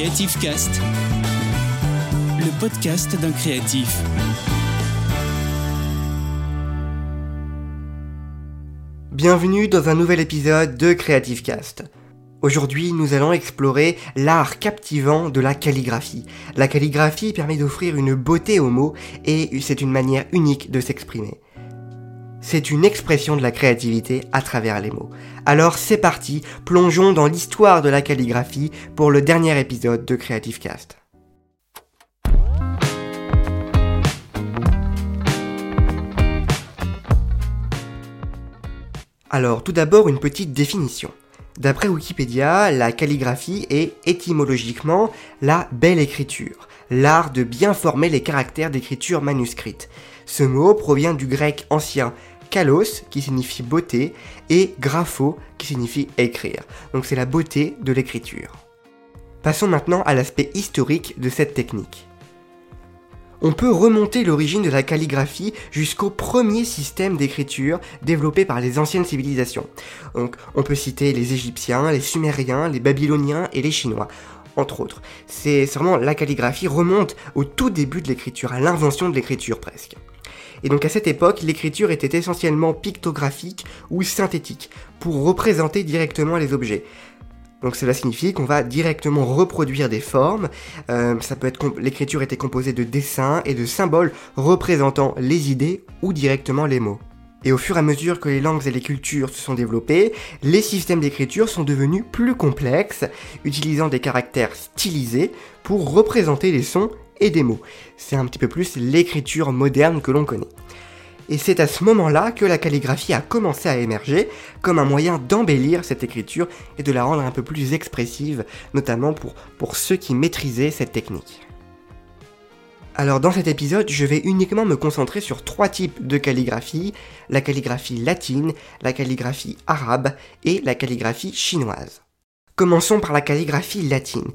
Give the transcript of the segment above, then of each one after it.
Creative Cast, le podcast d'un créatif. Bienvenue dans un nouvel épisode de Creative Cast. Aujourd'hui, nous allons explorer l'art captivant de la calligraphie. La calligraphie permet d'offrir une beauté aux mots et c'est une manière unique de s'exprimer. C'est une expression de la créativité à travers les mots. Alors c'est parti, plongeons dans l'histoire de la calligraphie pour le dernier épisode de Creative Cast. Alors tout d'abord une petite définition. D'après Wikipédia, la calligraphie est étymologiquement la belle écriture, l'art de bien former les caractères d'écriture manuscrite. Ce mot provient du grec ancien kalos qui signifie beauté et grapho qui signifie écrire. Donc c'est la beauté de l'écriture. Passons maintenant à l'aspect historique de cette technique. On peut remonter l'origine de la calligraphie jusqu'au premier système d'écriture développé par les anciennes civilisations. Donc on peut citer les Égyptiens, les Sumériens, les Babyloniens et les Chinois entre autres. C'est vraiment la calligraphie remonte au tout début de l'écriture, à l'invention de l'écriture presque. Et donc à cette époque, l'écriture était essentiellement pictographique ou synthétique, pour représenter directement les objets. Donc cela signifie qu'on va directement reproduire des formes. Euh, ça peut être l'écriture était composée de dessins et de symboles représentant les idées ou directement les mots. Et au fur et à mesure que les langues et les cultures se sont développées, les systèmes d'écriture sont devenus plus complexes, utilisant des caractères stylisés pour représenter les sons et des mots. C'est un petit peu plus l'écriture moderne que l'on connaît. Et c'est à ce moment-là que la calligraphie a commencé à émerger comme un moyen d'embellir cette écriture et de la rendre un peu plus expressive, notamment pour, pour ceux qui maîtrisaient cette technique. Alors dans cet épisode, je vais uniquement me concentrer sur trois types de calligraphie, la calligraphie latine, la calligraphie arabe et la calligraphie chinoise. Commençons par la calligraphie latine.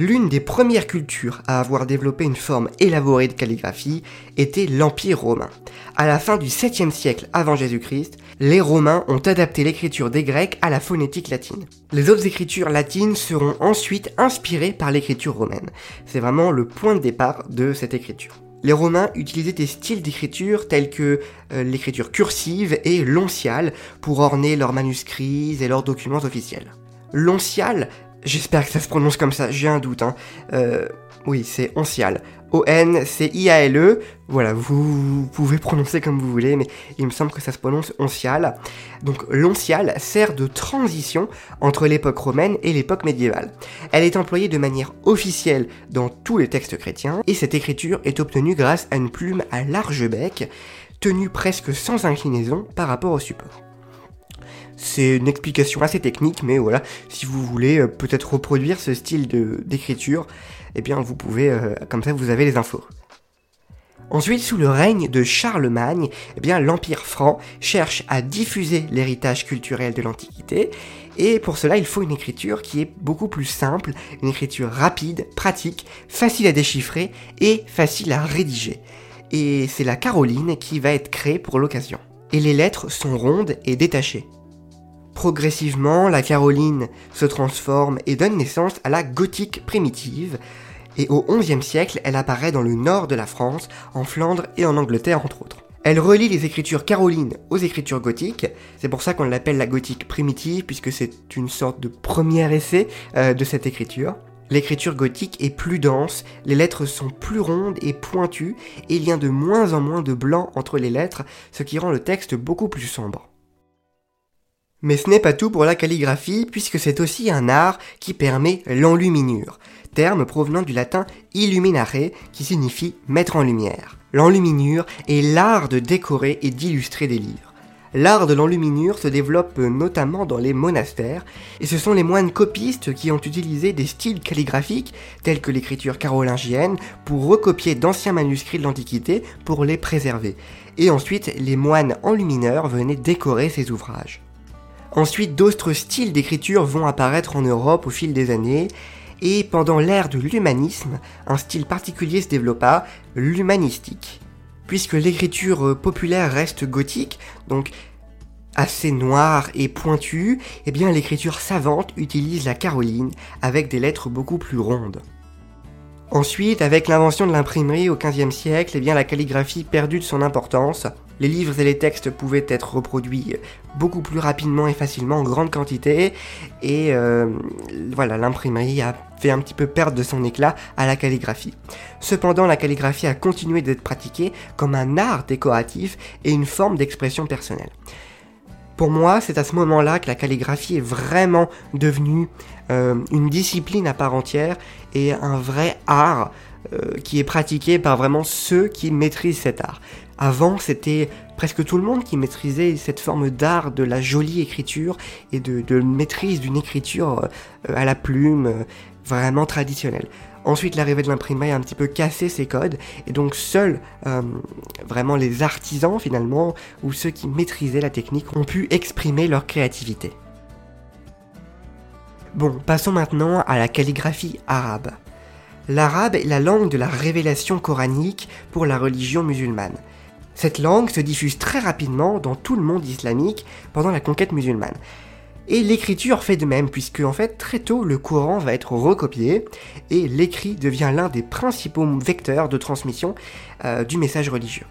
L'une des premières cultures à avoir développé une forme élaborée de calligraphie était l'Empire romain. À la fin du 7e siècle avant Jésus-Christ, les Romains ont adapté l'écriture des Grecs à la phonétique latine. Les autres écritures latines seront ensuite inspirées par l'écriture romaine. C'est vraiment le point de départ de cette écriture. Les Romains utilisaient des styles d'écriture tels que euh, l'écriture cursive et l'onciale pour orner leurs manuscrits et leurs documents officiels. L'oncial, j'espère que ça se prononce comme ça, j'ai un doute. Hein. Euh, oui, c'est oncial. O-N-C-I-A-L-E. Voilà, vous, pouvez prononcer comme vous voulez, mais il me semble que ça se prononce oncial. Donc l'oncial sert de transition entre l'époque romaine et l'époque médiévale. Elle est employée de manière officielle dans tous les textes chrétiens, et cette écriture est obtenue grâce à une plume à large bec, tenue presque sans inclinaison par rapport au support. C'est une explication assez technique, mais voilà, si vous voulez euh, peut-être reproduire ce style d'écriture, eh bien vous pouvez, euh, comme ça vous avez les infos. Ensuite, sous le règne de Charlemagne, eh bien l'Empire franc cherche à diffuser l'héritage culturel de l'Antiquité, et pour cela il faut une écriture qui est beaucoup plus simple, une écriture rapide, pratique, facile à déchiffrer et facile à rédiger. Et c'est la Caroline qui va être créée pour l'occasion. Et les lettres sont rondes et détachées. Progressivement, la Caroline se transforme et donne naissance à la gothique primitive, et au XIe siècle, elle apparaît dans le nord de la France, en Flandre et en Angleterre entre autres. Elle relie les écritures carolines aux écritures gothiques, c'est pour ça qu'on l'appelle la gothique primitive, puisque c'est une sorte de premier essai euh, de cette écriture. L'écriture gothique est plus dense, les lettres sont plus rondes et pointues, et il y a de moins en moins de blanc entre les lettres, ce qui rend le texte beaucoup plus sombre. Mais ce n'est pas tout pour la calligraphie, puisque c'est aussi un art qui permet l'enluminure, terme provenant du latin illuminare, qui signifie mettre en lumière. L'enluminure est l'art de décorer et d'illustrer des livres. L'art de l'enluminure se développe notamment dans les monastères, et ce sont les moines copistes qui ont utilisé des styles calligraphiques, tels que l'écriture carolingienne, pour recopier d'anciens manuscrits de l'Antiquité pour les préserver. Et ensuite, les moines enlumineurs venaient décorer ces ouvrages. Ensuite, d'autres styles d'écriture vont apparaître en Europe au fil des années, et pendant l'ère de l'humanisme, un style particulier se développa, l'humanistique. Puisque l'écriture populaire reste gothique, donc assez noire et pointue, eh bien l'écriture savante utilise la caroline avec des lettres beaucoup plus rondes. Ensuite, avec l'invention de l'imprimerie au XVe siècle, eh bien la calligraphie perdue de son importance. Les livres et les textes pouvaient être reproduits beaucoup plus rapidement et facilement en grande quantité, et euh, voilà, l'imprimerie a fait un petit peu perdre de son éclat à la calligraphie. Cependant, la calligraphie a continué d'être pratiquée comme un art décoratif et une forme d'expression personnelle. Pour moi, c'est à ce moment-là que la calligraphie est vraiment devenue euh, une discipline à part entière et un vrai art euh, qui est pratiqué par vraiment ceux qui maîtrisent cet art. Avant, c'était presque tout le monde qui maîtrisait cette forme d'art de la jolie écriture et de, maîtrise d'une écriture euh, à la plume vraiment traditionnelle. Ensuite, l'arrivée de l'imprimerie a un petit peu cassé ces codes, et donc seuls euh, vraiment les artisans finalement, ou ceux qui maîtrisaient la technique, ont pu exprimer leur créativité. Bon, passons maintenant à la calligraphie arabe. L'arabe est la langue de la révélation coranique pour la religion musulmane. Cette langue se diffuse très rapidement dans tout le monde islamique pendant la conquête musulmane. Et l'écriture fait de même, puisque en fait très tôt le Coran va être recopié et l'écrit devient l'un des principaux vecteurs de transmission euh, du message religieux.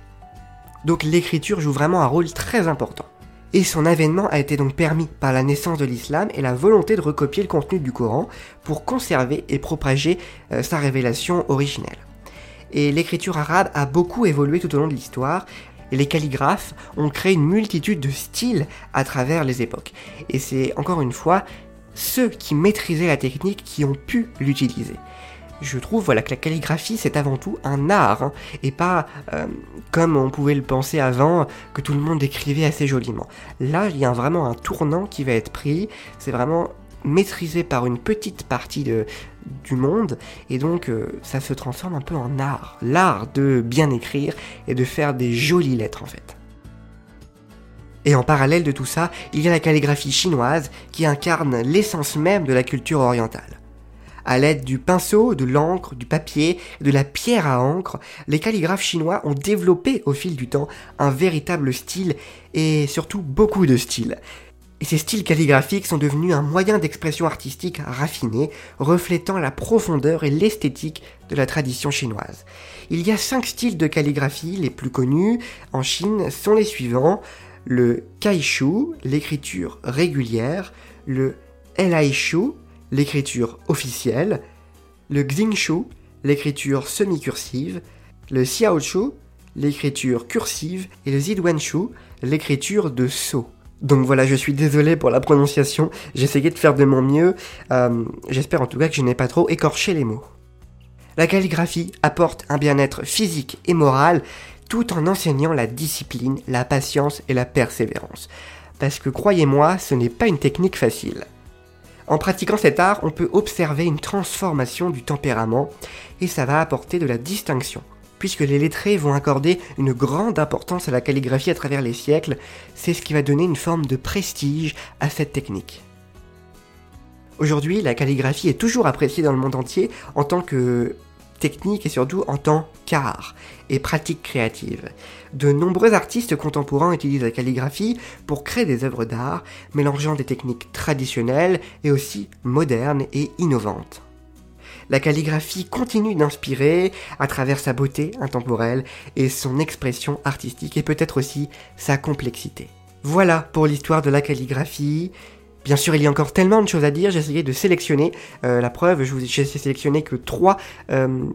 Donc l'écriture joue vraiment un rôle très important. Et son avènement a été donc permis par la naissance de l'islam et la volonté de recopier le contenu du Coran pour conserver et propager euh, sa révélation originelle. Et l'écriture arabe a beaucoup évolué tout au long de l'histoire, et les calligraphes ont créé une multitude de styles à travers les époques. Et c'est encore une fois ceux qui maîtrisaient la technique qui ont pu l'utiliser. Je trouve voilà, que la calligraphie c'est avant tout un art hein, et pas euh, comme on pouvait le penser avant que tout le monde écrivait assez joliment. Là il y a vraiment un tournant qui va être pris, c'est vraiment maîtrisé par une petite partie du monde, et donc euh, ça se transforme un peu en art. L'art de bien écrire et de faire des jolies lettres en fait. Et en parallèle de tout ça, il y a la calligraphie chinoise qui incarne l'essence même de la culture orientale. À l'aide du pinceau, de l'encre, du papier, de la pierre à encre, les calligraphes chinois ont développé au fil du temps un véritable style et surtout beaucoup de styles. Et ces styles calligraphiques sont devenus un moyen d'expression artistique raffiné, reflétant la profondeur et l'esthétique de la tradition chinoise. Il y a cinq styles de calligraphie les plus connus en Chine sont les suivants. Le Kaishu, l'écriture régulière, le Elaishu, l'écriture officielle, le Xingshu, l'écriture semi-cursive, le Xiaoshu, l'écriture cursive, et le Ziduanshu, l'écriture de sceau. Donc voilà, je suis désolé pour la prononciation, j'essayais de faire de mon mieux, euh, j'espère en tout cas que je n'ai pas trop écorché les mots. La calligraphie apporte un bien-être physique et moral tout en enseignant la discipline, la patience et la persévérance. Parce que croyez-moi, ce n'est pas une technique facile. En pratiquant cet art, on peut observer une transformation du tempérament et ça va apporter de la distinction puisque les lettrés vont accorder une grande importance à la calligraphie à travers les siècles, c'est ce qui va donner une forme de prestige à cette technique. Aujourd'hui, la calligraphie est toujours appréciée dans le monde entier en tant que technique et surtout en tant qu'art et pratique créative. De nombreux artistes contemporains utilisent la calligraphie pour créer des œuvres d'art, mélangeant des techniques traditionnelles et aussi modernes et innovantes la calligraphie continue d'inspirer à travers sa beauté intemporelle et son expression artistique et peut-être aussi sa complexité. Voilà pour l'histoire de la calligraphie. Bien sûr, il y a encore tellement de choses à dire, j'ai essayé de sélectionner. Euh, la preuve, je vous ai sélectionné que trois euh,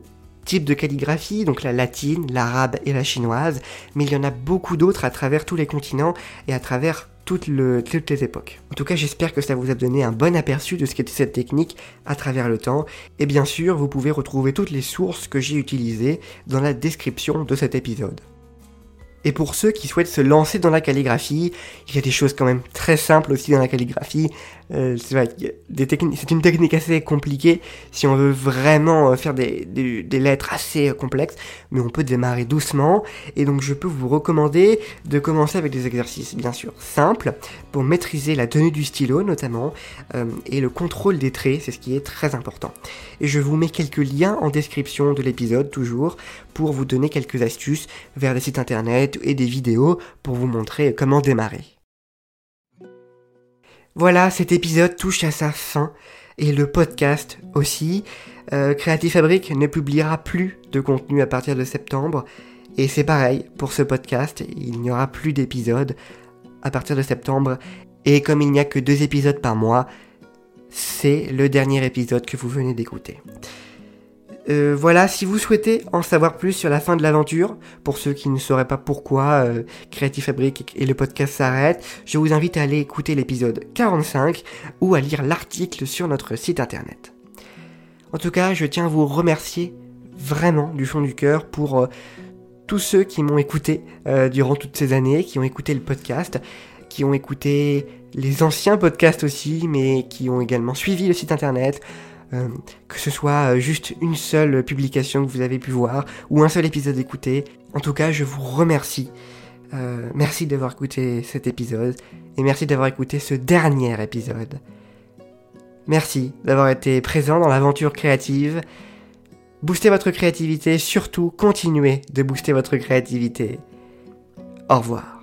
types de calligraphie, donc la latine, l'arabe et la chinoise, mais il y en a beaucoup d'autres à travers tous les continents et à travers toutes, les époques. En tout cas, j'espère que ça vous a donné un bon aperçu de ce qu'était cette technique à travers le temps. Et bien sûr, vous pouvez retrouver toutes les sources que j'ai utilisées dans la description de cet épisode. Et pour ceux qui souhaitent se lancer dans la calligraphie, il y a des choses quand même très simples aussi dans la calligraphie. Euh, c'est une technique assez compliquée si on veut vraiment euh, faire des, lettres assez euh, complexes, mais on peut démarrer doucement. Et donc je peux vous recommander de commencer avec des exercices bien sûr simples pour maîtriser la tenue du stylo notamment et le contrôle des traits, c'est ce qui est très important. Et je vous mets quelques liens en description de l'épisode toujours pour vous donner quelques astuces vers des sites internet et des vidéos pour vous montrer comment démarrer. Voilà, cet épisode touche à sa fin et le podcast aussi. Euh, Creative Fabric ne publiera plus de contenu à partir de septembre. Et c'est pareil pour ce podcast, il n'y aura plus d'épisodes à partir de septembre. Et comme il n'y a que deux épisodes par mois, c'est le dernier épisode que vous venez d'écouter. Euh, voilà, si vous souhaitez en savoir plus sur la fin de l'aventure, pour ceux qui ne sauraient pas pourquoi euh, Creative Fabric et le podcast s'arrêtent, je vous invite à aller écouter l'épisode 45 ou à lire l'article sur notre site internet. En tout cas, je tiens à vous remercier vraiment du fond du cœur pour euh, tous ceux qui m'ont écouté durant toutes ces années, qui ont écouté le podcast, qui ont écouté les anciens podcasts aussi, mais qui ont également suivi le site internet, euh, que ce soit euh, juste une seule publication que vous avez pu voir ou un seul épisode écouté. En tout cas, je vous remercie. Euh, merci d'avoir écouté cet épisode et merci d'avoir écouté ce dernier épisode. Merci d'avoir été présent dans l'aventure créative. Boostez votre créativité, surtout continuez de booster votre créativité. Au revoir.